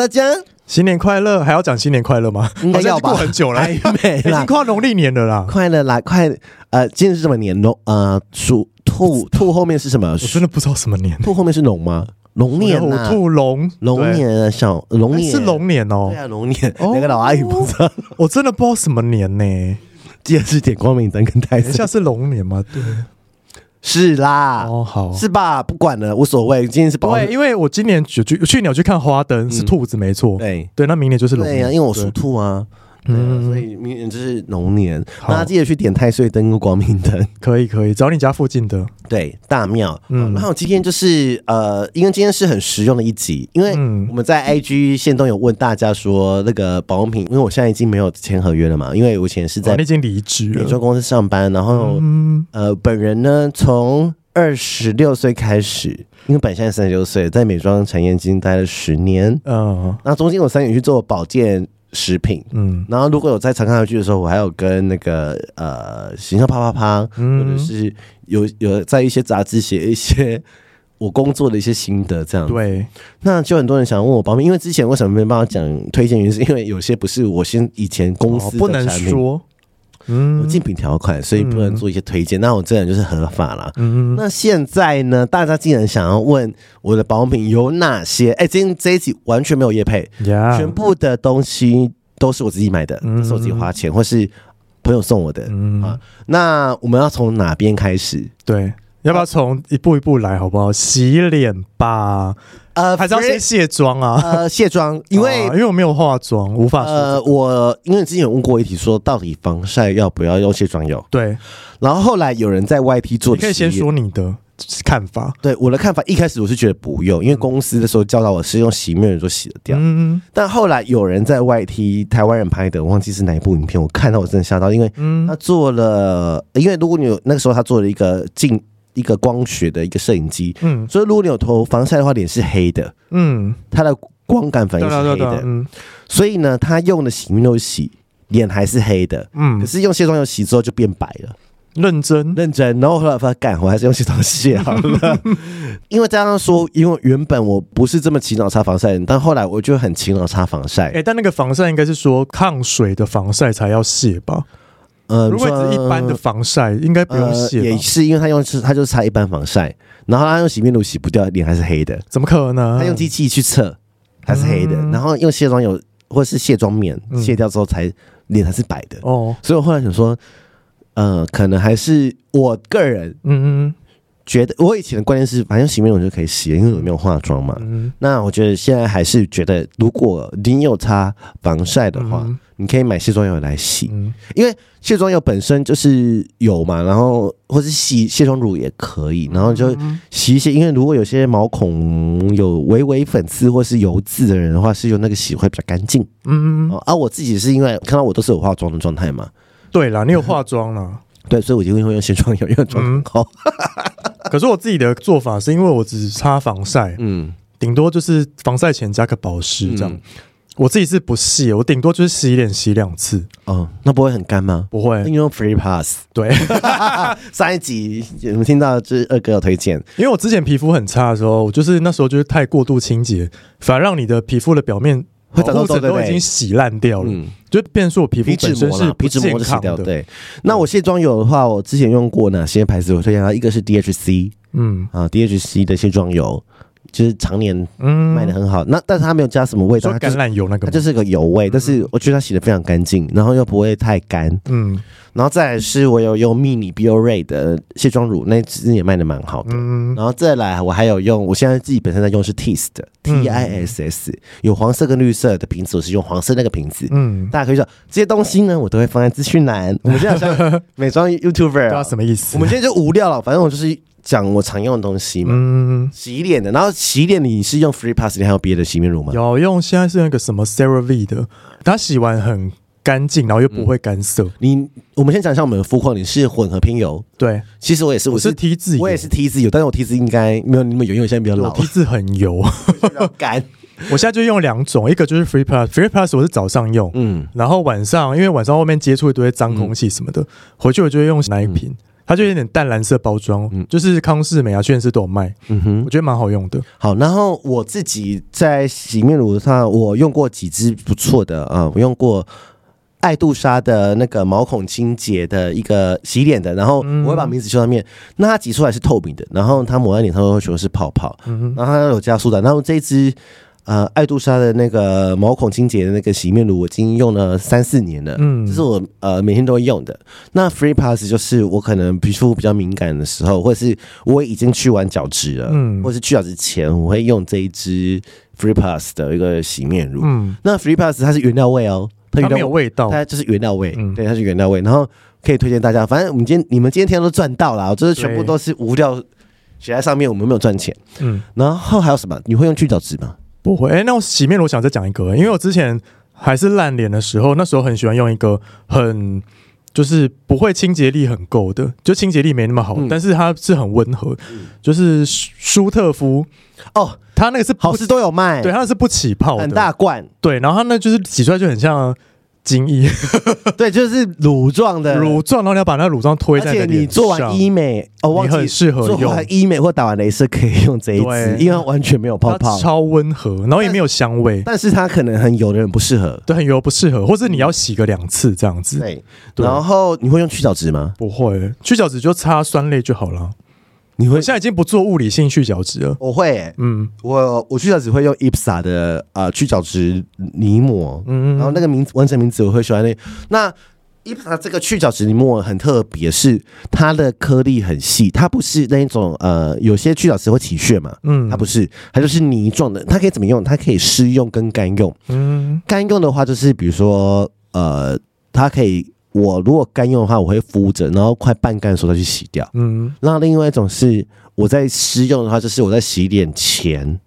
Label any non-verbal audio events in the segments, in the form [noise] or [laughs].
大家新年快乐！还要讲新年快乐吗？应该要吧？过很久了，还没已经跨农历年了啦。快乐啦，快！呃，今天是什么年？龙呃，属兔，兔后面是什么？我真的不知道什么年。兔后面是龙吗？龙年啊，兔龙龙年小龙年是龙年哦。对啊，龙年。那个老阿姨不知道，我真的不知道什么年呢。记得是点光明灯跟太阳。下是龙年吗？对。是啦，哦好，是吧？不管了，无所谓。今天是宝，对，因为我今年去去年有去看花灯，是兔子没错，对。对，那明年就是龙。年，对呀，因为我属兔啊。嗯，所以明年就是龙年，大家记得去点太岁灯跟光明灯，可以可以，找你家附近的。对大庙。嗯，然后今天就是呃，因为今天是很实用的一集，因为我们在 IG 线动有问大家说那个保养品，因为我现在已经没有签合约了嘛，因为我以前是在已经离职美妆公司上班，然后呃，本人呢从二十六岁开始，因为本现在三十六岁，在美妆产业已经待了十年，嗯，那中间我三年去做保健。食品，嗯，然后如果有在常看剧的时候，我还有跟那个呃，形象啪啪啪，或者是有有在一些杂志写一些我工作的一些心得，这样对。那就很多人想问我保密，因为之前为什么没办法讲推荐原因，是因为有些不是我先以前公司的产品，不能说。嗯，竞品条款，所以不能做一些推荐。嗯、那我这人就是合法啦。嗯，那现在呢，大家既然想要问我的保养品有哪些？哎、欸，今天这一集完全没有业配.全部的东西都是我自己买的，是我自己花钱或是朋友送我的。嗯啊，那我们要从哪边开始？对，要不要从一步一步来，好不好？洗脸吧。呃，还是要先卸妆啊？呃，卸妆，[laughs] 因为、啊、因为我没有化妆，无法。呃，我因为之前有问过一题，说到底防晒要不要用卸妆油？对。然后后来有人在 YT 做，你可以先说你的看法。对，我的看法，一开始我是觉得不用，因为公司的时候教导我是用洗面乳就洗得掉。嗯。但后来有人在 YT 台湾人拍的，我忘记是哪一部影片，我看到我真的吓到，因为他做了，因为如果你有那个时候他做了一个镜。一个光学的一个摄影机，嗯，所以如果你有涂防晒的话，脸是黑的，嗯，它的光感反应是黑的，嗯，所以呢，他用的洗面乳洗脸还是黑的，嗯，可是用卸妆油洗之后就变白了，认真？认真，然后后来发现干，我还是用卸妆卸好了，[laughs] 因为这样说，因为原本我不是这么勤劳擦防晒，但后来我就很勤劳擦防晒，哎、欸，但那个防晒应该是说抗水的防晒才要卸吧？呃，如果是一般的防晒，应该不用洗、呃。也是因为他用是，他就是擦一般防晒，然后他用洗面乳洗不掉，脸还是黑的。怎么可能？他用机器去测，还是黑的。嗯、然后用卸妆油或是卸妆棉卸掉之后才，才脸还是白的。哦，所以我后来想说，呃，可能还是我个人，嗯嗯。觉得我以前的观念是，反正洗面乳就可以洗，因为我没有化妆嘛。嗯、那我觉得现在还是觉得，如果你有擦防晒的话，嗯、你可以买卸妆油来洗，嗯、因为卸妆油本身就是油嘛，然后或是洗卸妆乳也可以，然后就洗一些。因为如果有些毛孔有微微粉刺或是油渍的人的话，是用那个洗会比较干净。嗯嗯。而、啊、我自己是因为看到我都是有化妆的状态嘛。对啦，你有化妆了、嗯。[laughs] 对，所以我就会用卸妆油，因为妆很高。嗯 [laughs] 可是我自己的做法是因为我只擦防晒，嗯，顶多就是防晒前加个保湿这样。嗯、我自己是不洗，我顶多就是洗脸洗两次。哦，那不会很干吗？不会，因为用 Free Pass。对，[laughs] [laughs] 上一集你们听到就是二哥有推荐，因为我之前皮肤很差的时候，就是那时候就是太过度清洁，反而让你的皮肤的表面。会长痘痘，都已经洗烂掉了，嗯，就变成说我皮肤本身是皮脂膜的洗掉。对，那我卸妆油的话，我之前用过哪些牌子？我推荐它，一个是 DHC，嗯啊，DHC 的卸妆油。就是常年卖的很好，嗯、那但是它没有加什么味道，橄榄油那个，它就是个油味，嗯、但是我觉得它洗的非常干净，然后又不会太干，嗯，然后再来是我有用 Mini Biore 的卸妆乳，那支也卖的蛮好的，嗯，然后再来我还有用，我现在自己本身在用是 Tiss 的 T I S S，有黄色跟绿色的瓶子，我是用黄色那个瓶子，嗯，大家可以说这些东西呢，我都会放在资讯栏。我们现在像 [laughs] 美妆 YouTuber，不知道什么意思？我们今天就无聊了，反正我就是。讲我常用的东西嘛，嗯，洗脸的，然后洗脸你是用 Free Pass，你还有别的洗面乳吗？有用，现在是那个什么 CeraVe 的，它洗完很干净，然后又不会干涩。嗯、你，我们先讲一下我们的肤况，你是混合偏油，对，其实我也是，我是 T 字，我也是 T 字油，但是我 T 字应该没有那么油，因为我现在比较老，T 字很油，干。[laughs] 我现在就用两种，一个就是 Free Plus，Free Plus 我是早上用，嗯，然后晚上因为晚上外面接触一堆脏空气什么的，嗯、回去我就会用那一瓶。它就有点淡蓝色包装，嗯，就是康氏美啊、轩尼诗都有卖，嗯哼，我觉得蛮好用的。好，然后我自己在洗面乳上，我用过几支不错的啊，我用过爱杜莎的那个毛孔清洁的一个洗脸的，然后我会把名字写上面，那它挤出来是透明的，然后它抹在脸上会觉得是泡泡，嗯哼，然后它有加苏打，然后这一支。呃，爱杜莎的那个毛孔清洁的那个洗面乳，我已经用了三四年了。嗯，这是我呃每天都会用的。那 Free Pass 就是我可能皮肤比较敏感的时候，或者是我已经去完角质了，嗯，或者是去角质前，我会用这一支 Free Pass 的一个洗面乳。嗯，那 Free Pass 它是原料味哦，它没有味道，它就是原料味。嗯，对，它是原料味。然后可以推荐大家，反正我们今天你们今天天都赚到了，就是全部都是无料写在上面，我们没有赚钱。嗯，然后还有什么？你会用去角质吗？不会，哎、欸，那我洗面乳我想再讲一个，因为我之前还是烂脸的时候，那时候很喜欢用一个很就是不会清洁力很够的，就清洁力没那么好，嗯、但是它是很温和，嗯、就是舒特夫哦，它那个是好事都有卖，对，它是不起泡的，很大罐，对，然后它那就是洗出来就很像。精液，[laughs] 对，就是乳状的乳状，然后你要把那乳状推在。而且你做完医美，哦，忘记很适合用做完医美或打完雷射可以用这一支，因为完全没有泡泡，超温和，然后也没有香味。但是它可能很油的人不适合，对，很油不适合，或是你要洗个两次这样子。对，然后你会用去角质吗？不会，去角质就擦酸类就好了。你会现在已经不做物理性去角质了？我会、欸，嗯，我我去角质会用 IPSA 的啊、呃、去角质泥膜，嗯，然后那个名完整名字我会选那那 IPSA 这个去角质泥膜很特别，是它的颗粒很细，它不是那种呃有些去角质会起屑嘛，嗯，它不是，它就是泥状的，它可以怎么用？它可以湿用跟干用，嗯，干用的话就是比如说呃，它可以。我如果干用的话，我会敷着，然后快半干的时候再去洗掉。嗯，那另外一种是我在湿用的话，就是我在洗脸前，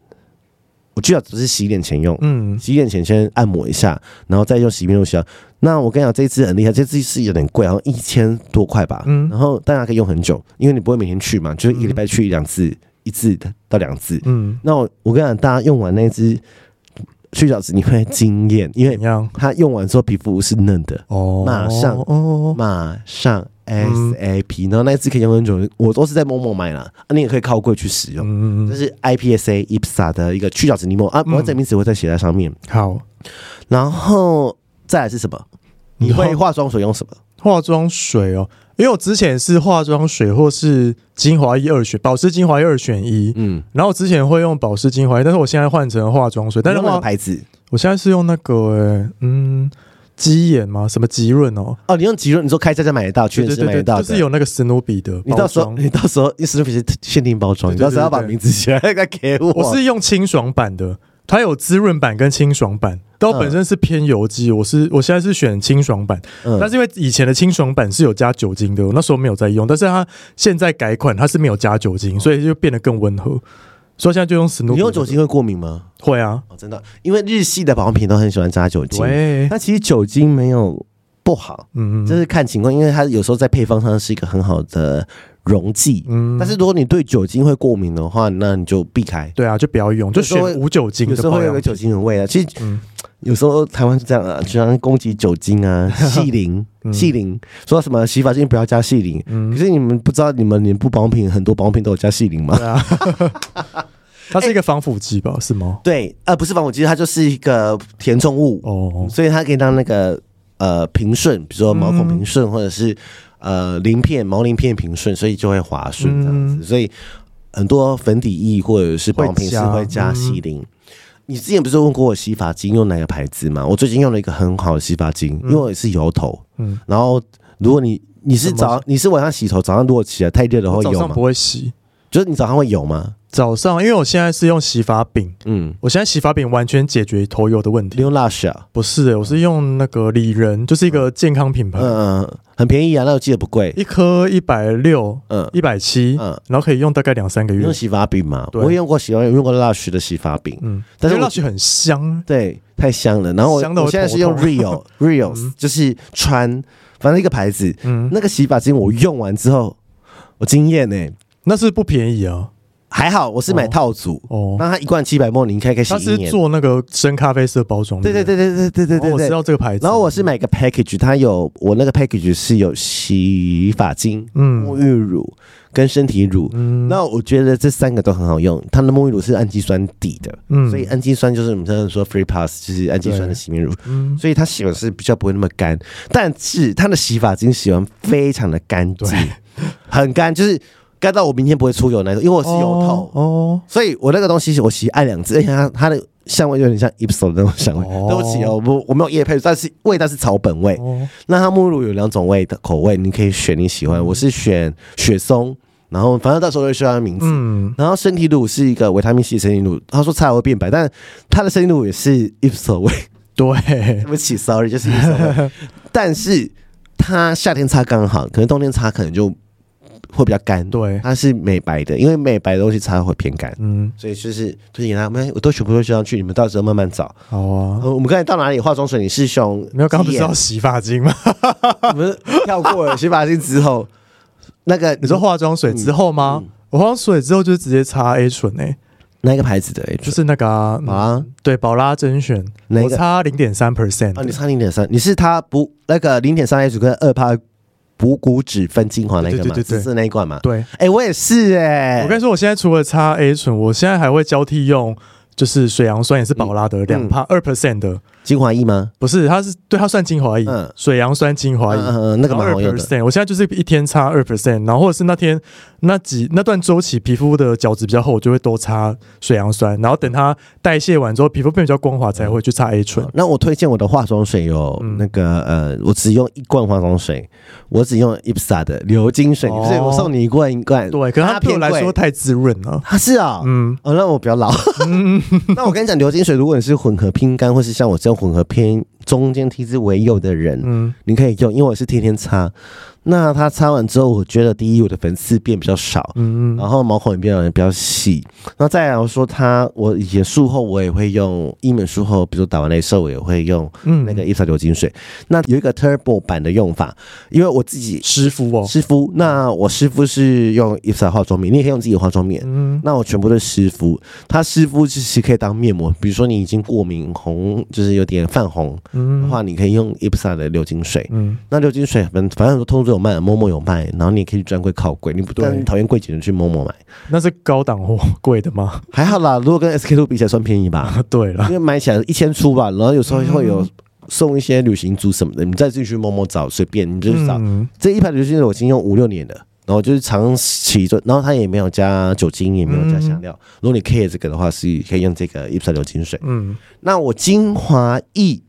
我最好只是洗脸前用。嗯，洗脸前先按摩一下，然后再用洗面乳洗。那我跟你讲，这支很厉害，这支是有点贵，然后一千多块吧。嗯，然后大家可以用很久，因为你不会每天去嘛，就是一个礼拜去一两次，一次到两次。嗯，那我我跟你讲，大家用完那支。去角质你会惊艳，因为它用完之后皮肤是嫩的。哦，马上。哦，马上 SAP，然后那次可以用很久，我都是在 Momo 买了，啊，你也可以靠柜去使用，嗯，这是 IPSA IPSA 的一个去角质泥膜啊，我这名词会再写在上面。好，然后再来是什么？你会化妆水用什么？化妆水哦。因为我之前是化妆水或是精华一二选，保湿精华一二选一，嗯，然后我之前会用保湿精华液，但是我现在换成化妆水，但是哪个牌子？我现在是用那个、欸，嗯，肌研吗？什么极润哦？哦，你用极润，你说开在家买得到，确实买得到，就是有那个史努比的。你到时候，你到时候，史努比是限定包装，你到时候要把名字写来给我。我是用清爽版的。它有滋润版跟清爽版，都本身是偏油肌。我是我现在是选清爽版，嗯、但是因为以前的清爽版是有加酒精的，我那时候没有在用。但是它现在改款，它是没有加酒精，所以就变得更温和。所以现在就用史努比。你用酒精会过敏吗？会啊、哦，真的，因为日系的保养品都很喜欢加酒精。对，那其实酒精没有不好，嗯嗯，就是看情况，因为它有时候在配方上是一个很好的。溶剂，嗯，但是如果你对酒精会过敏的话，那你就避开。对啊，就不要用，就选无酒精的。有时候会有个酒精的味啊。其实，嗯，有时候台湾是这样啊，喜欢攻击酒精啊，[laughs] 细灵，细灵，说什么洗发精不要加细灵。嗯，可是你们不知道，你们连不保养品很多保养品都有加细灵吗？对啊，[laughs] 它是一个防腐剂吧？是吗？[laughs] 对，呃，不是防腐剂，它就是一个填充物哦，所以它可以让那个呃平顺，比如说毛孔平顺，或者是。呃，鳞片毛鳞片平顺，所以就会滑顺这样子。嗯、所以很多粉底液或者是保养品是会加矽灵。嗯、你之前不是问过我洗发精用哪个牌子吗？我最近用了一个很好的洗发精，嗯、因为我也是油头。嗯，然后如果你你是早你是晚上洗头，早上如果起来太热的话，早上不会洗，就是你早上会有吗？早上，因为我现在是用洗发饼，嗯，我现在洗发饼完全解决头油的问题。你用 Lush 啊？不是、欸，我是用那个里仁，就是一个健康品牌，嗯嗯，很便宜啊，那我记得不贵，一颗一百六，嗯，一百七，嗯，然后可以用大概两三个月。用洗发饼嘛，对。我也用过洗发，用过 Lush 的洗发饼，嗯，但是 Lush 很香，对，太香了。然后我我现在是用 Real Real，、[laughs] 嗯、就是川，反正一个牌子，嗯，那个洗发精我用完之后，我惊艳呢，那是不便宜啊。还好，我是买套组哦。那它一罐七百应该可以洗一年。它是做那个深咖啡色包装。对对对对对对对对。我知道这个牌子。然后我是买个 package，它有我那个 package 是有洗发精、嗯，沐浴乳跟身体乳。嗯，那我觉得这三个都很好用。它的沐浴乳是氨基酸底的，嗯，所以氨基酸就是我们常常说 free pass，就是氨基酸的洗面乳。嗯，所以它洗完是比较不会那么干，但是它的洗发精洗完非常的干净，很干，就是。干到我明天不会出油那种，因为我是油头哦，哦，所以我那个东西我洗爱两支，而且它它的香味有点像 Ipso 的那种香味。哦、对不起哦，我我没有叶配，但是味道是草本味。哦、那它沐浴乳有两种味的口味，你可以选你喜欢。我是选雪松，然后反正到时候会说它的名字。嗯，然后身体乳是一个维他命 C 身体乳，他说擦会变白，但它的身体乳也是 Ipso 味。[laughs] 对，对不起，Sorry，就是 Ipso 味。[laughs] 但是它夏天擦刚好，可能冬天擦可能就。会比较干，对，它是美白的，因为美白的东西擦会偏干，嗯，所以就是推荐他们，我都全部都需要去，你们到时候慢慢找。好啊，我们刚才到哪里？化妆水，你是用没有？刚刚不是要洗发精吗？[laughs] 我们跳过了洗发精之后，[laughs] 那个你说化妆水之后吗？化妆水之后就直接擦 A 醇诶、欸，哪个牌子的 A 醇？就是那个啊，对，宝拉甄选，我擦零点三 percent 啊，你擦零点三，你是它不那个零点三 H 醇跟二趴。补骨脂分精华那个嘛，紫色那一罐嘛。对，哎、欸，我也是哎、欸。我跟你说，我现在除了擦 A 醇，我现在还会交替用，就是水杨酸也是宝拉的两帕二 percent 的。精华液吗？不是，它是对它算精华液，嗯、水杨酸精华液，嗯嗯，那个蛮好用的。我现在就是一天擦二 percent，然后或者是那天那几那段周期皮肤的角质比较厚，我就会多擦水杨酸，然后等它代谢完之后，皮肤变比较光滑，才会去擦 A 醇。那我推荐我的化妆水有那个、嗯、呃，我只用一罐化妆水，我只用 IPSA 的流金水，所以、哦、我送你一罐一罐。对，可是它对我来说太滋润了。它是啊，嗯，哦，那我比较老。嗯、[laughs] 那我跟你讲，流金水如果你是混合拼干，或是像我这样混合偏。中间体质为右的人，嗯，你可以用，因为我是天天擦。那它擦完之后，我觉得第一，我的粉刺变比较少，嗯嗯，然后毛孔也变得比较细。那再来我说它，我以前术后我也会用，医美术后，比如打完镭射我也会用，那个 IPSA 流金水。嗯、那有一个 Turbo 版的用法，因为我自己湿敷哦，湿敷。那我湿敷是用 IPSA 化妆棉，你也可以用自己的化妆棉。嗯，那我全部都是湿敷。它湿敷其实可以当面膜，比如说你已经过敏红，就是有点泛红，嗯，的话你可以用 IPSA 的流金水。嗯，那流金水反反正说通知。有卖，momo 有卖，然后你也可以专柜靠柜，你不对讨厌柜姐的去 momo 买，那是高档货贵的吗？还好啦，如果跟 SK two 比起来算便宜吧。[laughs] 对了，因为买起来一千出吧，然后有时候会有送一些旅行组什么的，你再自己去 momo 找，随便你就找。嗯、这一排旅行组我已经用五六年了，然后就是长期做，然后它也没有加酒精，也没有加香料。嗯、如果你 care 这个的话，是可以用这个 IPSA 流金水。嗯，那我精华液。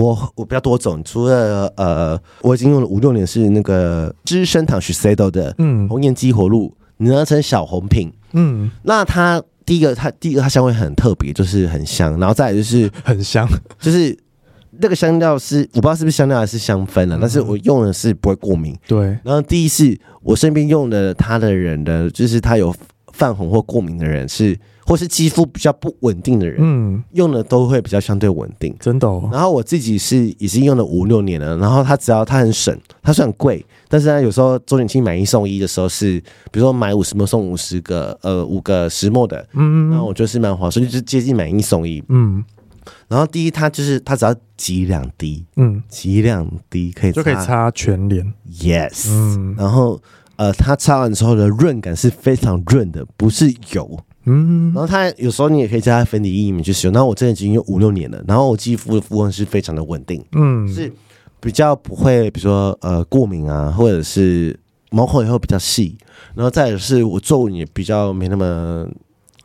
我我比较多种，除了呃，我已经用了五六年是那个资生堂 Shiseido 的嗯。红颜激活露，拿成小红瓶嗯，那它第一个它第一个它香味很特别，就是很香，然后再来就是 [laughs] 很香，就是那个香料是我不知道是不是香料还是香氛了，嗯、但是我用的是不会过敏，对。然后第一是我身边用的他的人的，就是他有泛红或过敏的人是。或是肌肤比较不稳定的人，嗯，用的都会比较相对稳定，真的。哦。然后我自己是已经用了五六年了，然后它只要它很省，它虽然贵，但是呢有时候周年庆买一送一的时候是，比如说买五十 ml 送五十个，呃，五个十 ml 的，嗯，嗯然后我觉得是蛮划算，就是接近买一送一，嗯。然后第一，它就是它只要挤两滴，嗯，挤两滴可以就可以擦全脸，yes，嗯。然后呃，它擦完之后的润感是非常润的，不是油。嗯，然后它有时候你也可以加在粉底液里面去使用。然后我真的已经用五六年了，然后我肌肤的肤温是非常的稳定，嗯，是比较不会，比如说呃过敏啊，或者是毛孔也会比较细。然后再是我皱纹也比较没那么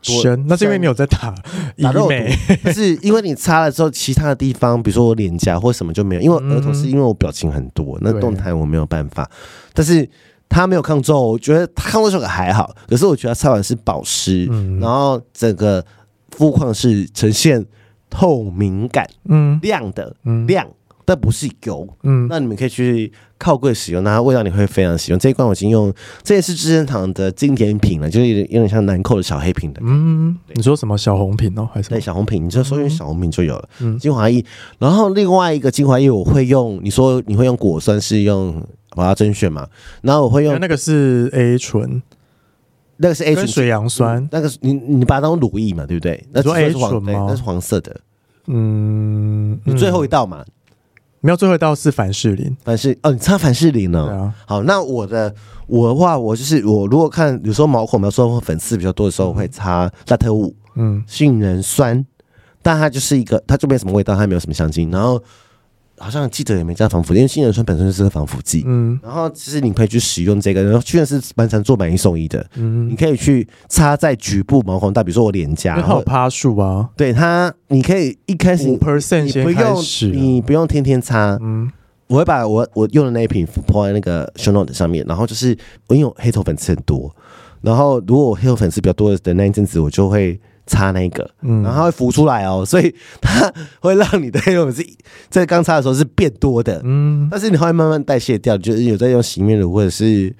深，那是因为你有在打打肉毒，是因为你擦了之后，其他的地方，比如说我脸颊或什么就没有，因为额头是因为我表情很多，那动态我没有办法，但是。它没有抗皱，我觉得它抗皱效果还好。可是我觉得它擦完是保湿，嗯、然后整个肤况是呈现透明感，嗯，亮的，嗯、亮，但不是油，嗯。那你们可以去靠柜使用，那它味道你会非常喜欢。这一罐我已经用，这也是资生堂的经典品了，就是有点有点像兰蔻的小黑瓶的。嗯，你说什么小红瓶哦？还是对小红瓶？你就搜用小红瓶就有了。嗯，精华液，然后另外一个精华液我会用，你说你会用果酸是用？我要甄选嘛，然后我会用那个是 A 醇，那个是 A 醇水杨酸，那个你你把它当乳液嘛，对不对？那是 A 醇吗？那是黄色的。嗯，你最后一道嘛，没有最后一道是凡士林，凡士哦，你擦凡士林呢？啊。好，那我的我的话，我就是我如果看有时候毛孔比较说粉刺比较多的时候，我会擦拉特五，嗯，杏仁酸，但它就是一个，它就没什么味道，它没有什么香精，然后。好像记得也没加防腐剂，因为杏仁酸本身就是个防腐剂。嗯，然后其实你可以去使用这个，然后确实是蛮常做买一送一的。嗯，你可以去擦在局部毛孔带，比如说我脸颊，然后趴数啊。对它，你可以一开始五 percent 你不用，你不用天天擦。嗯，我会把我我用的那一瓶铺在那个 show note 上面，然后就是我因为我黑头粉刺很多，然后如果我黑头粉刺比较多的那一阵子，我就会。擦那个，然后它会浮出来哦，所以它会让你的黑头是在刚擦的时候是变多的，嗯，但是你会慢慢代谢掉，就是有在用洗面乳或者是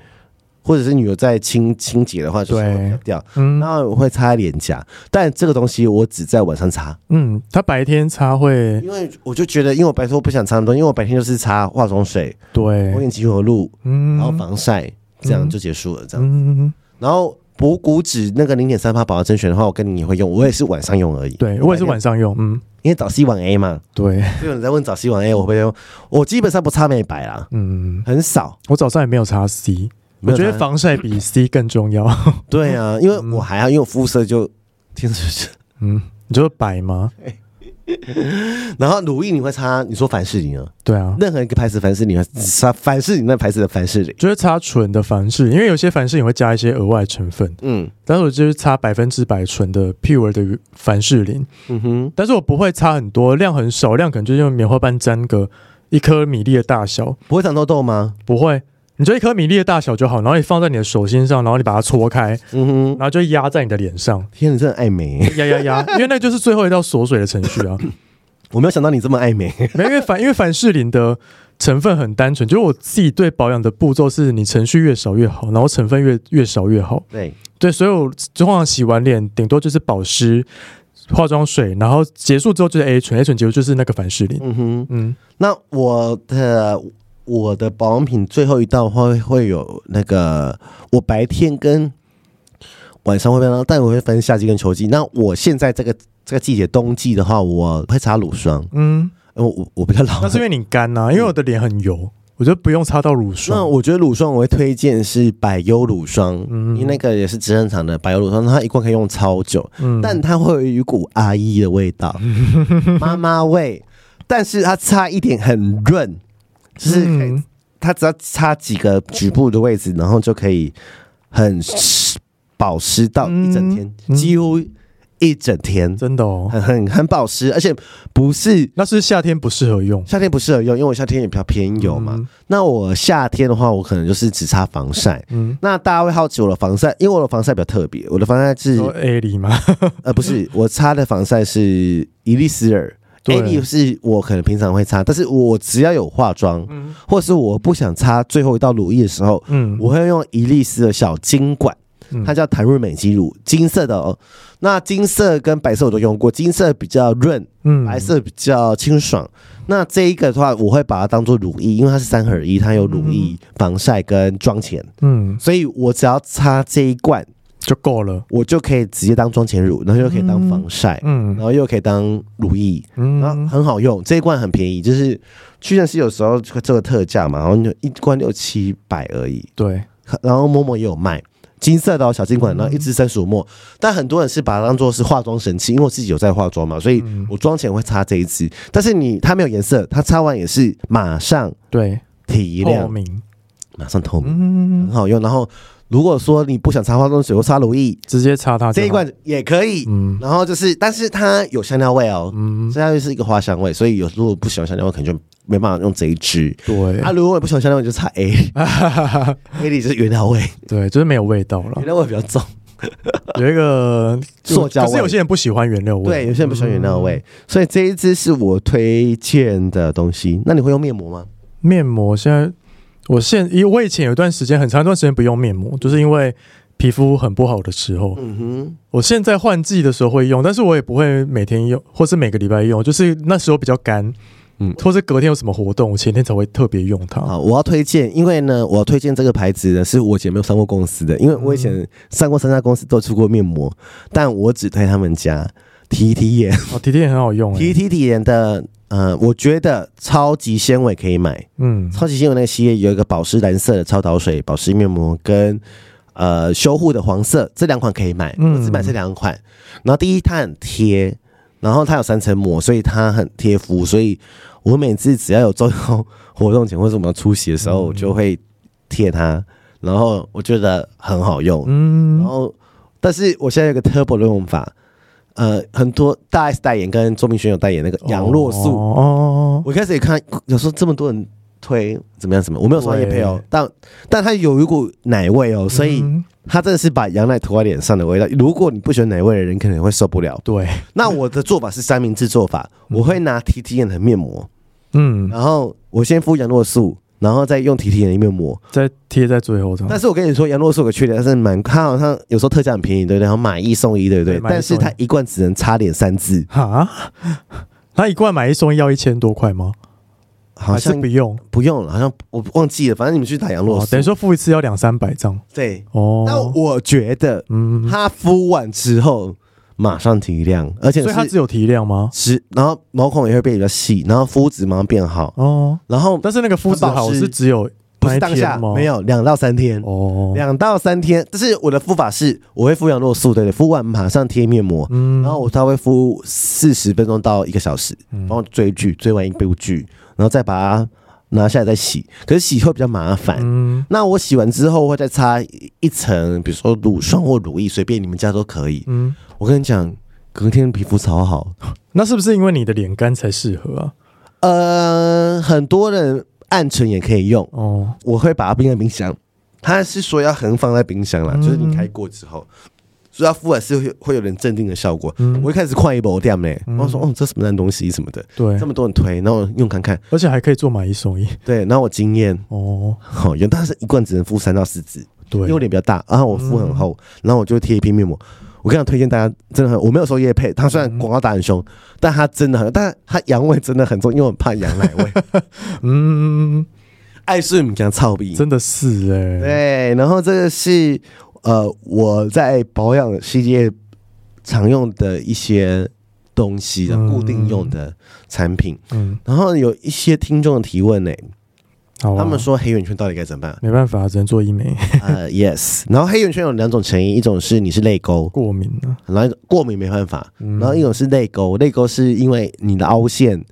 或者是你有在清清洁的话，就会掉。嗯，然后我会擦脸颊，但这个东西我只在晚上擦。嗯，它白天擦会，因为我就觉得，因为我白天我不想擦那么多，因为我白天就是擦化妆水，对，我用精华露，嗯，然后防晒，这样就结束了，这样，嗯，然后。补骨脂那个零点三八保额甄选的话，我跟你也会用，我也是晚上用而已。对，我也是晚上用，嗯，因为早 C 晚 A 嘛。对，有人在问早 C 晚 A，我会用？我基本上不擦美白啦，嗯，很少。我早上也没有擦 C，我觉得防晒比 [laughs] C 更重要。对啊，因为我还要因为我肤色就天生嗯，你觉得白吗？[laughs] [laughs] 然后乳液你会擦？你说凡士林啊？对啊，任何一个牌子凡士林，你擦凡士林那牌子的凡士林，就是擦纯的凡士林，因为有些凡士林会加一些额外成分。嗯，但是我就是擦百分之百纯的 pure 的凡士林。嗯哼，但是我不会擦很多，量很少，量可能就用棉花棒沾个一颗米粒的大小。不会长痘痘吗？不会。你就一颗米粒的大小就好，然后你放在你的手心上，然后你把它搓开，嗯哼，然后就压在你的脸上。天，你真的爱美，压压压，因为那就是最后一道锁水的程序啊。[laughs] 我没有想到你这么爱美，没，因为凡因为凡士林的成分很单纯，就是我自己对保养的步骤是你程序越少越好，然后成分越越少越好。对对，所以我通常洗完脸顶多就是保湿、化妆水，然后结束之后就是 A 醇，A 醇结束就是那个凡士林。嗯哼，嗯，那我的。我的保养品最后一道会会有那个，我白天跟晚上会变，但我会分夏季跟秋季。那我现在这个这个季节冬季的话，我会擦乳霜。嗯，我我我比较老，那是因为你干呐、啊，因为我的脸很油，我觉得不用擦到乳霜。那我觉得乳霜我会推荐是百优乳霜，嗯，因为那个也是资生堂的百优乳霜，它一罐可以用超久，嗯，但它会有一股阿姨的味道，妈妈味，但是它擦一点很润。就是，它只要擦几个局部的位置，然后就可以很保湿到一整天，几乎一整天，真的哦，很很很保湿，而且不是，那是夏天不适合用，夏天不适合用，因为我夏天也比较偏油嘛。那我夏天的话，我可能就是只擦防晒。嗯，那大家会好奇我的防晒，因为我的防晒比较特别，我的防晒是 A 里吗？[laughs] 呃，不是，我擦的防晒是伊丽丝尔。A D 是我可能平常会擦，但是我只要有化妆，嗯，或是我不想擦最后一道乳液的时候，嗯，我会用伊丽丝的小金管，它叫弹润美肌乳，金色的哦。那金色跟白色我都用过，金色比较润，嗯，白色比较清爽。那这一个的话，我会把它当做乳液，因为它是三合一，它有乳液、防晒跟妆前，嗯，所以我只要擦这一罐。就够了，我就可以直接当妆前乳，然后又可以当防晒，嗯，然后又可以当乳液，嗯，然后很好用。这一罐很便宜，就是屈臣氏有时候这个特价嘛，然后就一罐六七百而已。对，然后 Momo 也有卖金色的小金管，然后一支三十五末。但很多人是把它当做是化妆神器，因为我自己有在化妆嘛，所以我妆前会擦这一支。但是你它没有颜色，它擦完也是马上对提亮，透明，马上透明，很好用。然后。如果说你不想擦化妆水或擦乳液，直接擦它这一罐也可以。嗯，然后就是，但是它有香料味哦，嗯，香料味是一个花香味，所以有如果不喜欢香料味，可能就没办法用这一支。对啊，如果你不喜欢香料味，就擦 A，A [laughs] 里是原料味，对，就是没有味道了，原料味比较重，有一个塑胶味。可是有些人不喜欢原料味，对，有些人不喜欢原料味，所以这一支是我推荐的东西。那你会用面膜吗？面膜现在。我现因为我以前有一段时间很长一段时间不用面膜，就是因为皮肤很不好的时候。嗯哼，我现在换季的时候会用，但是我也不会每天用，或是每个礼拜用，就是那时候比较干，嗯，或是隔天有什么活动，我前天才会特别用它。好，我要推荐，因为呢，我要推荐这个牌子呢，是我以前没有上过公司的，因为我以前上过三家公司都出过面膜，嗯、但我只推他们家 T T 眼哦，T T 眼很好用，T T 眼的，呃，我觉得超级纤维可以买，嗯，超级纤维那个系列有一个保湿蓝色的超导水保湿面膜跟。呃，修护的黄色这两款可以买，我只买这两款。嗯、然后第一，它很贴，然后它有三层膜，所以它很贴肤。所以我每次只要有重要活动前或者我们要出席的时候，我就会贴它。然后我觉得很好用。嗯，然后但是我现在有个 turbo 的用法，呃，很多大 S 代言跟周明轩有代言那个杨洛素。哦，我一开始也看，有时候这么多人。推怎么样？怎么？我没有说叶配哦，但但它有一股奶味哦，所以它真的是把羊奶涂在脸上的味道。如果你不喜欢奶味的人，可能会受不了。对，那我的做法是三明治做法，我会拿 T T N 的面膜，嗯，然后我先敷羊洛素，然后再用 T 眼的面膜，再贴在最后。但是我跟你说，羊洛是有个缺点，但是蛮，它好像有时候特价很便宜，对不对？然后买一送一，对不对？但是它一罐只能擦脸三次。哈，它一罐买一送一要一千多块吗？好像不用，不用了，好像我忘记了。反正你们去打羊洛素，等于说敷一次要两三百张。对，哦。那我觉得，嗯，它敷完之后马上提亮，而且所以它只有提亮吗？是，然后毛孔也会变比较细，然后肤质马上变好。哦，然后但是那个肤质好是只有不是当下没有两到三天哦，两到三天。但是我的敷法是，我会敷羊肉素，对对，敷完马上贴面膜，嗯，然后我稍微敷四十分钟到一个小时，然后追剧，追完一部剧。然后再把它拿下来再洗，可是洗会比较麻烦。嗯，那我洗完之后会再擦一层，比如说乳霜或乳液，随便你们家都可以。嗯，我跟你讲，隔天皮肤超好。[laughs] 那是不是因为你的脸干才适合啊？呃，很多人暗沉也可以用哦。我会把它冰在冰箱，他是说要横放在冰箱啦，嗯、就是你开过之后。所以它敷完是会会有点镇定的效果。嗯、我一开始看一波店呢，我说哦，这什么烂东西什么的，对，这么多人推，然后用看看，而且还可以做买一送一。对，然后我经验。哦，好，原来是一罐只能敷三到四支，对，因为我脸比较大，然后我敷很厚，嗯、然后我就贴一片面膜。我跟你讲，推荐大家真的很，我没有说叶配，他虽然广告打很凶，嗯、但他真的很，但他羊味真的很重，因为我很怕羊奶味。[laughs] 嗯，爱睡你讲操逼，真的是哎、欸，对，然后这个是。呃，我在保养系列常用的一些东西的固定用的产品，嗯，嗯。然后有一些听众的提问呢、欸，啊、他们说黑眼圈到底该怎么办？没办法，只能做医美。[laughs] 呃，yes，然后黑眼圈有两种成因，一种是你是泪沟。过敏啊，然后过敏没办法，然后一种是泪沟，泪沟是因为你的凹陷。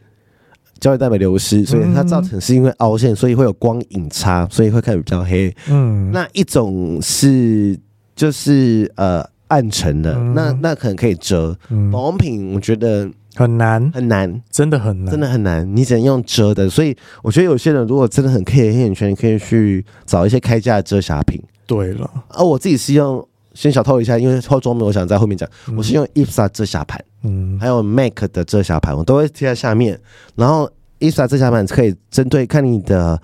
胶原蛋白流失，所以它造成是因为凹陷，所以会有光影差，所以会开始比较黑。嗯，那一种是就是呃暗沉的，嗯、那那可能可以遮。嗯、保养品我觉得很难很难，真的很难，真的很难，你只能用遮的。所以我觉得有些人如果真的很 care 黑眼圈，你可以去找一些开价的遮瑕品。对了，而我自己是用。先小透一下，因为化妆没有，我想在后面讲。嗯、我是用 IPSA 遮瑕盘，嗯，还有 MAC 的遮瑕盘，我都会贴在下面。然后 IPSA 遮瑕盘可以针对看你的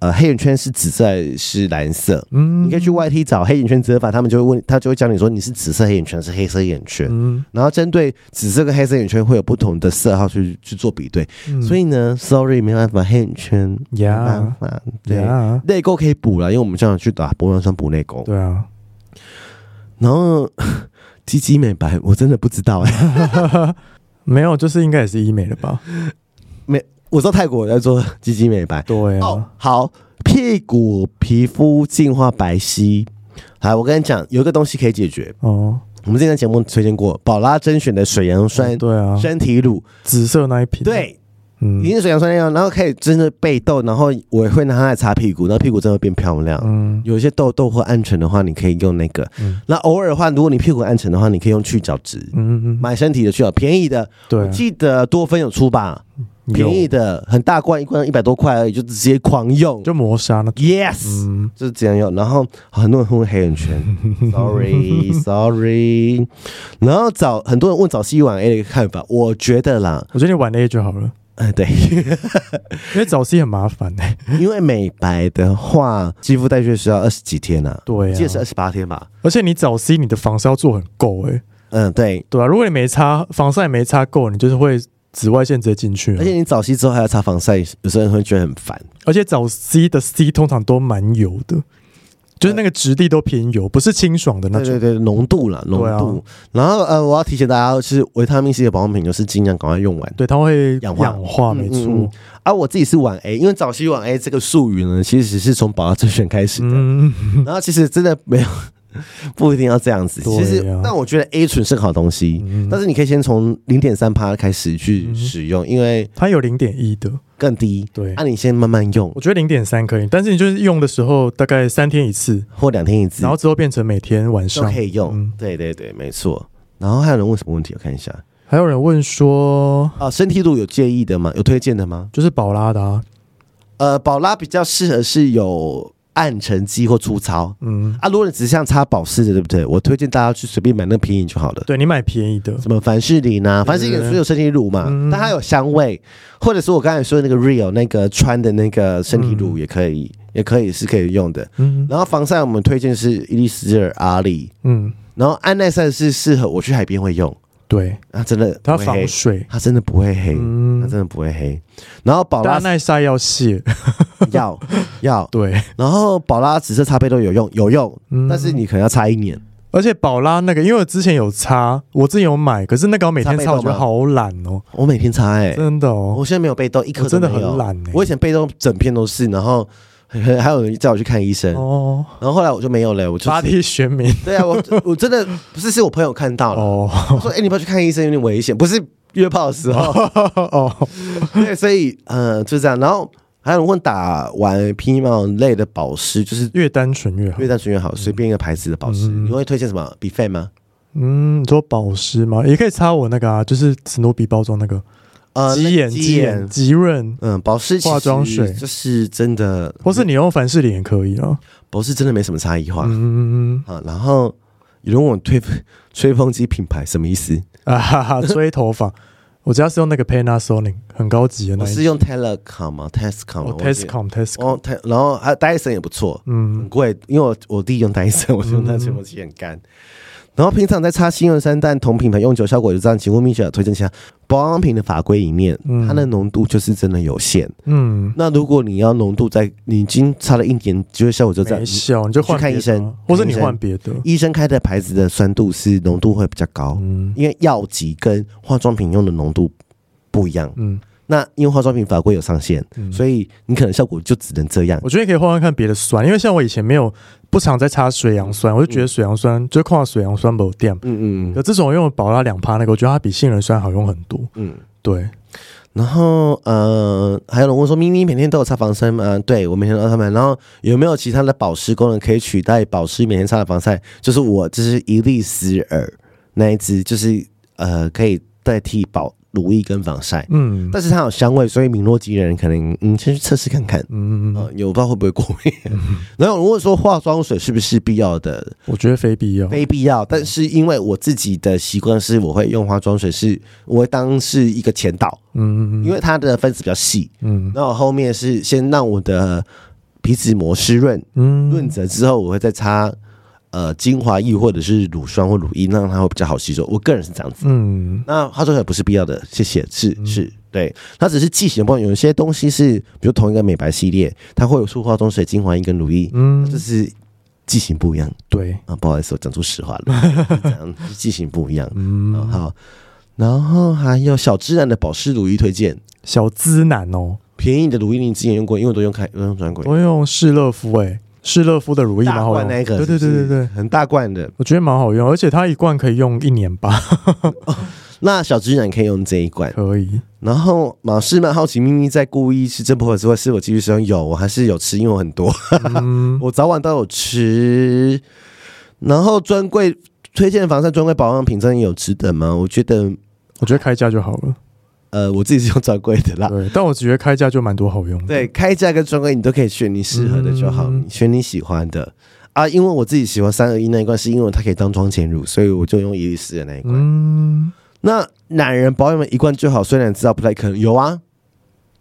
呃黑眼圈是紫色还是蓝色，嗯，你可以去 YT 找黑眼圈遮法，他们就会问，他就会教你说你是紫色黑眼圈还是黑色眼圈，嗯，然后针对紫色跟黑色眼圈会有不同的色号去去做比对。嗯、所以呢，Sorry 没办法，黑眼圈呀，没办法，对，泪沟可以补了，因为我们这样去打玻尿酸补泪沟，对啊。然后 [laughs] 鸡鸡美白，我真的不知道哎、欸，[laughs] 没有，就是应该也是医美的吧？没，我知道泰国在做鸡鸡美白，对啊。哦，好，屁股皮肤净化白皙，来，我跟你讲，有一个东西可以解决哦。我们之前节目推荐过宝拉甄选的水杨酸，对啊，身体乳，紫色那一瓶，对。嗯，一定水杨酸那样，然后可以真的被痘，然后我会拿它来擦屁股，然后屁股真的会变漂亮。嗯，有一些痘痘或暗沉的话，你可以用那个。嗯，那偶尔的话，如果你屁股暗沉的话，你可以用去角质。嗯嗯，买身体的去角，便宜的。对，我记得多芬有出吧？便宜的，很大罐，一罐一百多块而已，就直接狂用，就磨砂那。Yes，嗯，就是这样用。然后很多人会问黑眼圈，[laughs] Sorry Sorry。然后找很多人问早 C 晚 A 的一个看法，我觉得啦，我觉得你晚 A 就好了。哎，对，[laughs] 因为早 C 很麻烦哎，因为美白的话，肌肤代谢需要二十几天呢，对，记得是二十八天吧。而且你早 C，你的防晒要做很够哎，嗯，对，对啊，如果你没擦防晒没擦够，你就是会紫外线直接进去，而且你早 C 之后还要擦防晒，有时候人会觉得很烦。而且早 C 的 C 通常都蛮油的。就是那个质地都偏油，不是清爽的那种。对对对，浓度啦，浓度。啊、然后呃，我要提醒大家，其实维他命 C 的保养品就是尽量赶快用完。对，它会氧化，氧化没错。啊、我自己是晚 A，因为早期晚 A 这个术语呢，其实是从宝拉甄选开始的。嗯、[laughs] 然后其实真的没有。不一定要这样子，其实，但我觉得 A 醇是个好东西，嗯、但是你可以先从零点三趴开始去使用，嗯、因为它有零点一的更低。对，那、啊、你先慢慢用。我觉得零点三可以，但是你就是用的时候大概三天一次或两天一次，然后之后变成每天晚上可以用。嗯、对对对，没错。然后还有人问什么问题？我看一下，还有人问说啊，身体乳有介意的吗？有推荐的吗？就是宝拉的啊，呃，宝拉比较适合是有。暗沉肌或粗糙，嗯。啊，如果你只是像擦保湿的，对不对？我推荐大家去随便买那个便宜就好了。对，你买便宜的，什么凡士林啊，凡士林也是有身体乳嘛，嗯、但它有香味，或者是我刚才说的那个 Real 那个穿的那个身体乳也可以，嗯、也可以是可以用的。嗯，然后防晒我们推荐是伊丽丝尔阿里，嗯，然后安耐晒是适合我去海边会用。对，它，真的，它防水，它真的不会黑，嗯，它真的不会黑。然后宝拉耐晒要卸，[laughs] 要要对。然后宝拉紫色擦背都有用，有用，嗯、但是你可能要擦一年。而且宝拉那个，因为我之前有擦，我之前有买，可是那个我每天擦，我觉得好懒哦。我每天擦、欸，哎，真的哦。我现在没有背痘，一颗真的很懒、欸。我以前背痘整片都是，然后。[laughs] 还有人叫我去看医生哦，然后后来我就没有了，我就发地玄冥。对啊，我我真的 [laughs] 不是，是我朋友看到了，哦、我说哎、欸，你不要去看医生，有点危险，不是约炮的时候哦。[laughs] 对，所以呃就这样，然后还有人问打完皮毛类的保湿，就是越单纯越好，越单纯越好，随便一个牌子的保湿，嗯、你会推荐什么？Be-Face 吗？嗯，你说保湿吗？也可以擦我那个啊，就是史努比包装那个。呃，极眼极眼极润，嗯，保湿化妆水就是真的，或是你用凡士林也可以啊。保湿真的没什么差异化，嗯嗯嗯。啊，然后有人问我吹吹风机品牌什么意思啊？哈哈，吹头发，[laughs] 我只要是用那个 Panasonic 很高级的那，我是用 Telecom 吗？Tascam，Tascam，Tascam，然后还有戴森也不错，嗯，很贵，因为我我弟用戴森，我用他吹风机很干。然后平常在擦新润山淡同品牌用久效果就这样，请问米雪推荐一下保养品的法规里面，它的浓度就是真的有限。嗯，那如果你要浓度在你已经擦了一年，觉得效果就这样，小你就去看医生，或者你换别的。医生开的牌子的酸度是浓度会比较高，嗯，因为药剂跟化妆品用的浓度不一样，嗯。那因为化妆品法规有上限，嗯、所以你可能效果就只能这样。我觉得你可以换换看别的酸，因为像我以前没有不常在擦水杨酸，我就觉得水杨酸、嗯、就靠水杨酸不掂。嗯嗯嗯。可这种用宝拉两趴那个，我觉得它比杏仁酸好用很多。嗯，对。然后呃，还有人问说，咪咪每天都有擦防晒吗？对，我每天都擦嘛。然后有没有其他的保湿功能可以取代保湿每天擦的防晒？就是我就是伊丽丝尔那一支，就是呃可以代替保。乳液跟防晒，嗯，但是它有香味，所以敏弱肌的人可能嗯先去测试看看，嗯嗯、呃、有不知道会不会过敏。嗯、然后如果说化妆水是不是必要的？我觉得非必要，非必要。但是因为我自己的习惯是，我会用化妆水是，我会当是一个前导，嗯嗯，因为它的分子比较细，嗯，然后后面是先让我的皮脂膜湿润，嗯，润泽之后我会再擦。呃，精华液或者是乳霜或乳液，让它会比较好吸收。我个人是这样子。嗯，那化妆水不是必要的，谢谢。是是，对，它只是剂型不同。有一些东西是，比如同一个美白系列，它会有出化妆水、精华液跟乳液，嗯，就是剂型不一样。对啊，不好意思，我讲出实话了，[laughs] 这样剂型不一样。嗯，好。然后还有小资男的保湿乳液推荐，小资男哦，便宜的乳液你之前用过，因为我都用开，都用专柜，我用士乐肤，哎、欸。施乐夫的乳液蛮好用，那个对对对对对，很大罐的，我觉得蛮好用，而且它一罐可以用一年吧。[laughs] 哦、那小直男可以用这一罐，可以。然后马师们好奇咪咪在故意吃真薄荷之外，是否继续使用？有，我还是有吃，因为我很多，嗯、[laughs] 我早晚都有吃。然后专柜推荐的防晒专柜保养品真的有值得吗？我觉得，我觉得开价就好了。呃，我自己是用专柜的啦，对，但我觉得开价就蛮多好用的。对，开价跟专柜你都可以选你适合的就好，嗯、选你喜欢的啊。因为我自己喜欢三合一那一罐，是因为它可以当妆前乳，所以我就用伊丽丝的那一罐。嗯，那男人保养一罐就好，虽然知道不太可能。有啊，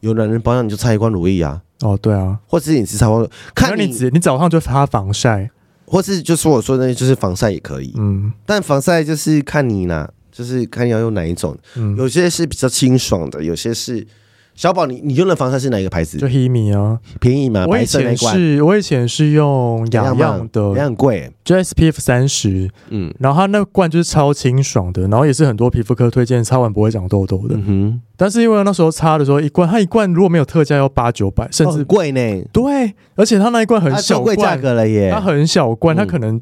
有男人保养你就擦一罐乳液啊。哦，对啊，或者你是擦，看你你，你早上就擦防晒，或是就是我说的那就是防晒也可以。嗯，但防晒就是看你啦。就是看要用哪一种，嗯，有些是比较清爽的，有些是。小宝，你你用的防晒是哪一个牌子？就 Himi 啊，便宜吗？我以前是，我以前是用雅漾的，也很贵，就 SPF 三十，嗯，然后它那罐就是超清爽的，然后也是很多皮肤科推荐，擦完不会长痘痘的。嗯哼，但是因为那时候擦的时候一罐，它一罐如果没有特价要八九百，甚至贵呢。对，而且它那一罐很小罐，价格了耶，它很小罐，它可能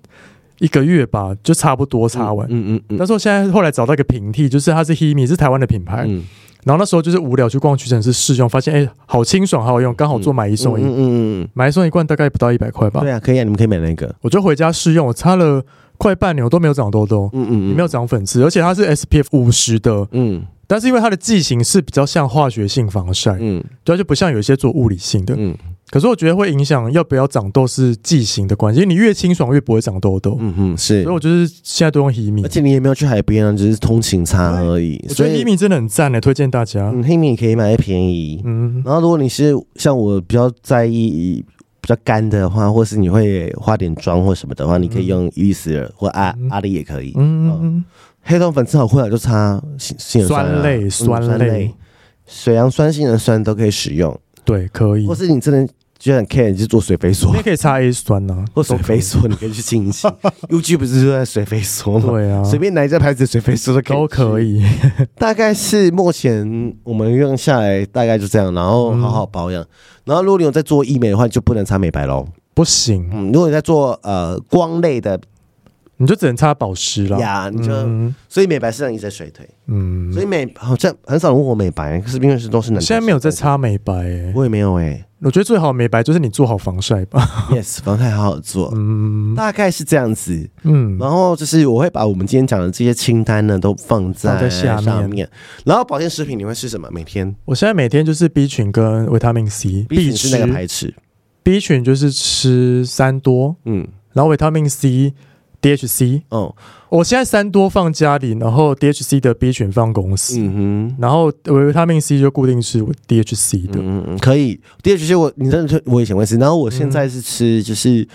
一个月吧就差不多擦完。嗯嗯嗯。但是我现在后来找到一个平替，就是它是 Himi，是台湾的品牌。嗯。然后那时候就是无聊去逛屈臣氏试用，发现哎，好清爽，好好用，刚好做买一送一。嗯嗯嗯，买一送一罐大概不到一百块吧。对啊，可以啊，你们可以买那个。我就回家试用，我擦了快半年，我都没有长痘痘，嗯嗯，也没有长粉刺，而且它是 SPF 五十的，嗯。但是因为它的剂型是比较像化学性防晒，嗯，对，就不像有一些做物理性的，嗯。可是我觉得会影响要不要长痘是剂型的关系，因为你越清爽越不会长痘痘。嗯嗯，是。所以我就是现在都用 Himi，而且你也没有去海边啊，只是通勤擦而已。所以 Himi 真的很赞的，推荐大家。嗯，Himi 可以买便宜。嗯，然后如果你是像我比较在意比较干的话，或是你会化点妆或什么的话，你可以用伊丽丝尔或阿阿丽也可以。嗯嗯，黑头粉刺好困扰就擦杏酸类酸类水杨酸杏仁酸都可以使用。对，可以。或是你真的。就很 care，你就做水飞梭，你可以擦 A 酸呐、啊，或水飞梭，你可以去清洗。[laughs] [laughs] UG 不是就在水飞梭吗？对啊，随便哪一家牌子的水飞梭都可以。[laughs] 大概是目前我们用下来大概就这样，然后好好保养。嗯、然后如果你有在做医美的话，就不能擦美白喽，不行。嗯，如果你在做呃光类的。你就只能擦保湿了呀，你就、嗯、所以美白是让你在水腿，嗯，所以美好像很少人问我美白，可是因为是都是男生。现在没有在擦美白、欸，我也没有哎、欸。我觉得最好的美白就是你做好防晒吧。Yes，防晒好好做，嗯，大概是这样子，嗯。然后就是我会把我们今天讲的这些清单呢都放在，放在下面。然后保健食品你会吃什么？每天？我现在每天就是 B 群跟维他命 C。B 群是那个排斥？B 群就是吃三多，嗯，然后维他命 C。DHC，嗯，我现在三多放家里，然后 DHC 的 B 群放公司，嗯哼，然后维他命 C 就固定是 DHC 的，嗯嗯，可以，DHC 我你真的我以前会吃，然后我现在是吃，就是、嗯、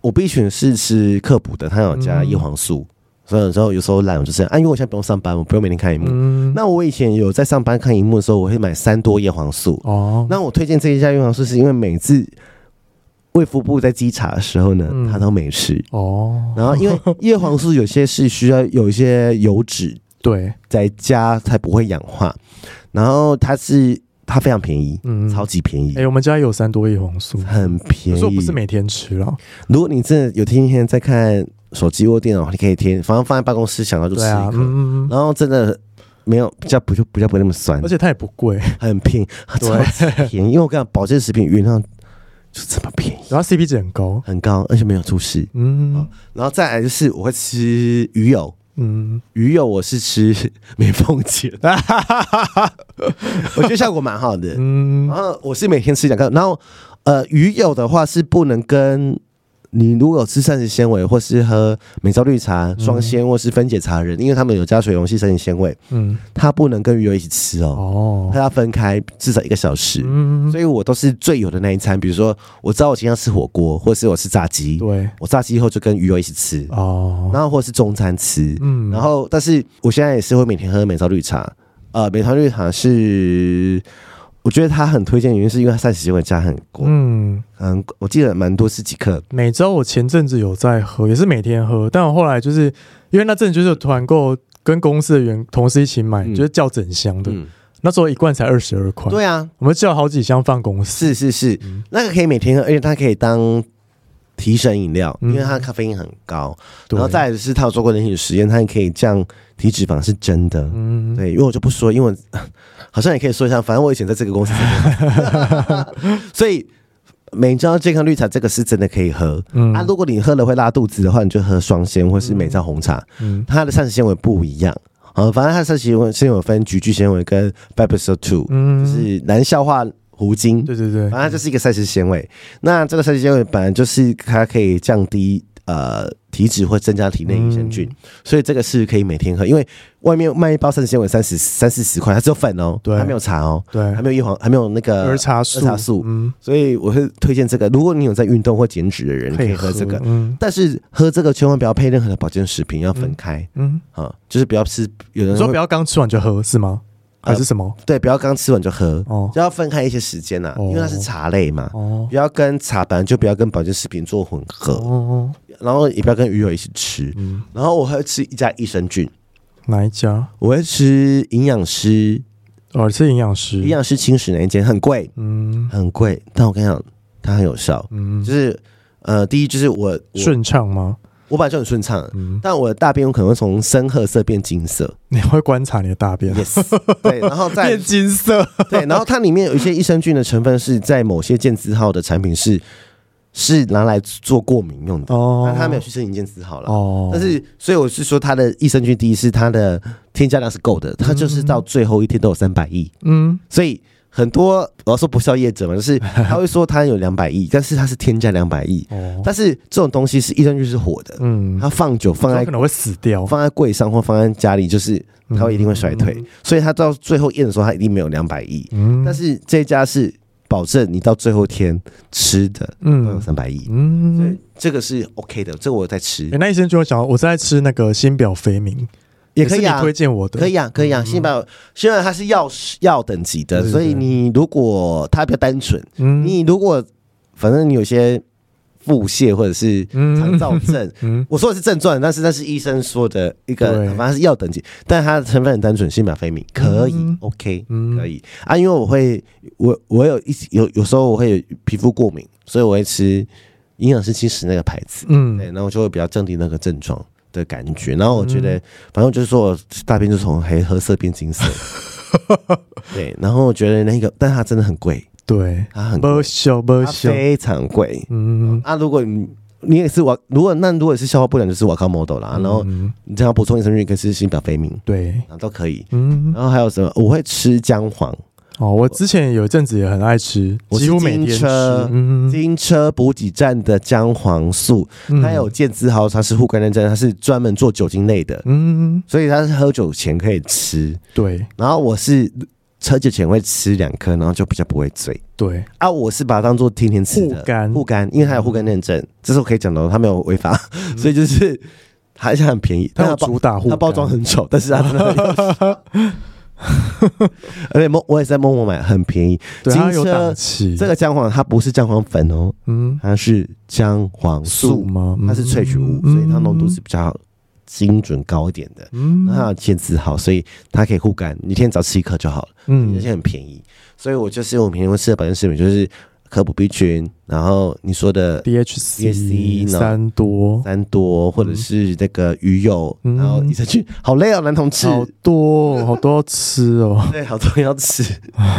我 B 群是吃克补的，它有加叶黄素，嗯、所以有时候有时候懒，我就这样啊，因为我现在不用上班，我不用每天看荧幕，嗯、那我以前有在上班看荧幕的时候，我会买三多叶黄素，哦，那我推荐这一家叶黄素是因为每次。卫福部在稽查的时候呢，嗯、他都没吃哦。然后因为叶黄素有些是需要有一些油脂，对，在家才不会氧化。然后它是它非常便宜，嗯，超级便宜。哎、欸，我们家有三多叶黄素，很便宜。我不是每天吃了。如果你真的有天天在看手机或电脑，你可以天反正放在办公室，想到就吃一颗。嗯、然后真的没有比较不就比较不会那么酸，而且它也不贵，很便宜，超级便宜。因为我跟你讲保健食品原上。就这么便宜，然后 CP 值很高，很高，而且没有出事。嗯，然后再来就是我会吃鱼油，嗯，鱼油我是吃 [laughs] 美凤姐，我觉得效果蛮好的。嗯，然后我是每天吃两个，然后呃，鱼油的话是不能跟。你如果有吃膳食纤维，或是喝美招绿茶双鲜，或是分解茶人，因为他们有加水溶性膳食纤维，嗯，它不能跟鱼油一起吃哦，哦，它要分开至少一个小时，嗯，所以我都是最有的那一餐，比如说我知道我今天要吃火锅，或是我吃炸鸡，对，我炸鸡以后就跟鱼油一起吃，哦，然后或是中餐吃，嗯，然后但是我现在也是会每天喝美招绿茶，呃，美招绿茶是。我觉得他很推荐，原因是因为他膳食纤维加很多。嗯嗯，我记得蛮多是几克。每周我前阵子有在喝，也是每天喝，但我后来就是因为那阵子就是团购，跟公司的员同事一起买，嗯、就是叫整箱的，嗯、那时候一罐才二十二块。对啊，我们叫好几箱放公司。是是是，嗯、那个可以每天喝，而且它可以当提神饮料，因为它的咖啡因很高。嗯、然后再来是他有做过人体实验，它也可以降体脂肪，是真的。嗯，对，因为我就不说，因为。[laughs] 好像也可以说一下，反正我以前在这个公司，[laughs] 所以美招健康绿茶这个是真的可以喝。嗯啊，如果你喝了会拉肚子的话，你就喝双鲜或是美招红茶。嗯，它的膳食纤维不一样。啊，反正它的膳食纤维分菊苣纤维跟 Fibersol Two，嗯，就是难消化糊精。对对对，反正就是一个膳食纤维。那这个膳食纤维本来就是它可以降低呃。体脂或增加体内益生菌，嗯、所以这个是可以每天喝。因为外面卖一包膳食纤维三十三四十块，它只有粉哦，对，还没有茶哦，对，还没有叶黄，还没有那个儿茶素，儿茶素。嗯，所以我会推荐这个。如果你有在运动或减脂的人，可以喝这个。嗯，但是喝这个千万不要配任何的保健食品，要分开。嗯，啊、嗯，就是不要吃。有人说不要刚吃完就喝是吗？还是什么？对，不要刚吃完就喝，哦，就要分开一些时间呐、啊，哦、因为它是茶类嘛。哦，不要跟茶本来就不要跟保健食品做混合。哦，然后也不要跟鱼油一起吃。嗯，然后我会吃一家益生菌，哪一家？我会吃营养师。哦，是营养师，营养师清食那一间很贵，嗯，很贵。但我跟你讲，它很有效。嗯，就是呃，第一就是我顺畅吗？我本来就很顺畅，嗯、但我的大便有可能会从深褐色变金色。你会观察你的大便？Yes，对，然后再 [laughs] 变金色。[laughs] 对，然后它里面有一些益生菌的成分是在某些健字号的产品是是拿来做过敏用的哦，但它没有去申请健字号了哦。但是所以我是说，它的益生菌第一是它的添加量是够的，它就是到最后一天都有三百亿。嗯，所以。很多我要说不肖业者嘛，就是 [laughs] 他会说他有两百亿，但是他是添加两百亿。哦，但是这种东西是益生菌是火的，嗯，它放久放在可能会死掉，放在柜上或放在家里，就是它会一定会衰退，嗯、所以他到最后验的时候，他一定没有两百亿。嗯，但是这家是保证你到最后天吃的，嗯，都有三百亿。嗯，所以这个是 OK 的，这个我在吃。欸、那医生就会讲，我在吃那个新表飞明。也可以啊，推荐我的。可以啊，可以啊。新宝虽然它是药药等级的，所以你如果它比较单纯，你如果反正你有些腹泻或者是肠燥症，[laughs] 我说的是症状，但是那是医生说的一个，反正是药等级，但它的成分很单纯，新宝飞明可以，OK，可以。啊。因为我会，我我有一有有时候我会有皮肤过敏，所以我会吃营养师轻食那个牌子，嗯，对，然后就会比较降低那个症状。的感觉，然后我觉得，反正就是说我大便就从黑褐色变金色，[laughs] 对，然后我觉得那个，但它真的很贵，对，它很贵，非常贵，嗯，啊，如果你你也是我，如果那如果是消化不良，就是我靠 model 啦，然后你这样补充益生菌，可以吃新表飞明，对，都可以，嗯，然后还有什么？我会吃姜黄。哦，我之前有一阵子也很爱吃，我几乎每天吃。金车补给站的姜黄素，它有健字号，它是护肝认证，它是专门做酒精类的，嗯，所以它是喝酒前可以吃。对，然后我是喝酒前会吃两颗，然后就比较不会醉。对，啊，我是把它当做天天吃的护肝，护肝，因为它有护肝认证，这是我可以讲的，它没有违法，所以就是还是很便宜。它主打护肝，它包装很丑，但是它真的。[laughs] [laughs] 而且我也是在陌陌买，很便宜。对，它有档期。这个姜黄它不是姜黄粉哦，嗯，它是姜黄素吗？它是萃取物，所以它浓度是比较精准高一点的。嗯，它有健字好，所以它可以护肝，你一天只要吃一颗就好了。嗯，而且很便宜，所以我就是我平时会吃的保健食品就是。可补 B 群，然后你说的 DHC 三多三多，或者是那个鱼油，然后益生菌，好累哦，男同志，好多好多要吃哦，[laughs] 对，好多要吃。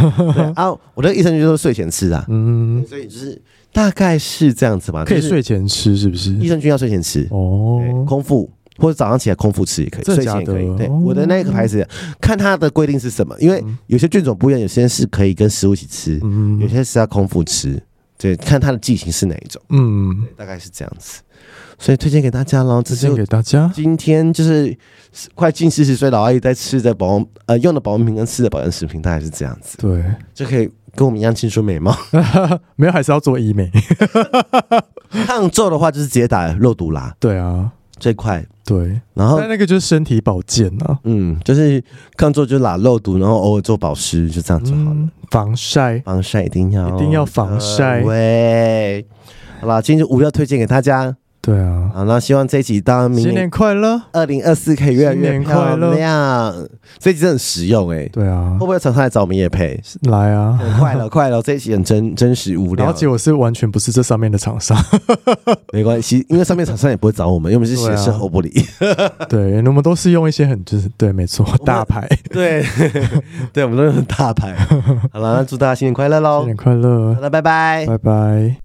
[laughs] 啊，我的益生菌都是睡前吃啊，嗯，所以就是大概是这样子吧，可以睡前吃是不是？益生菌要睡前吃哦，空腹。或者早上起来空腹吃也可以，睡前也可以。对，我的那个牌子，看它的规定是什么，因为有些菌种不一样，有些是可以跟食物一起吃，有些是要空腹吃。对，看它的剂型是哪一种。嗯，大概是这样子，所以推荐给大家喽。推荐给大家。今天就是快近四十岁老阿姨在吃的保温呃用的保温瓶跟吃的保健食品，大概是这样子。对，就可以跟我们一样青春美貌。[laughs] 没有，还是要做医美。[laughs] 抗皱的话，就是直接打肉毒啦。对啊。最快对，然后但那个就是身体保健啊，嗯，就是抗皱就拉肉毒，然后偶尔做保湿，就这样就好了。嗯、防晒，防晒一定要，一定要防晒。喂，好啦，今天就五要推荐给大家。对啊，好，那希望这一集到明年，新年快乐，二零二四可以越来越漂亮。这一集真的很实用哎。对啊，会不会常常来找我们也配？来啊，快了 [laughs] 快了，这一集很真真实无聊。而且我是完全不是这上面的厂商，[laughs] 没关系，因为上面厂商也不会找我们，因为我们是写事后不理。[laughs] 对，我们都是用一些很就是对，没错，大牌。对，对，我们都是很大牌。好了，那祝大家新年快乐喽！新年快乐，好了，拜拜，拜拜。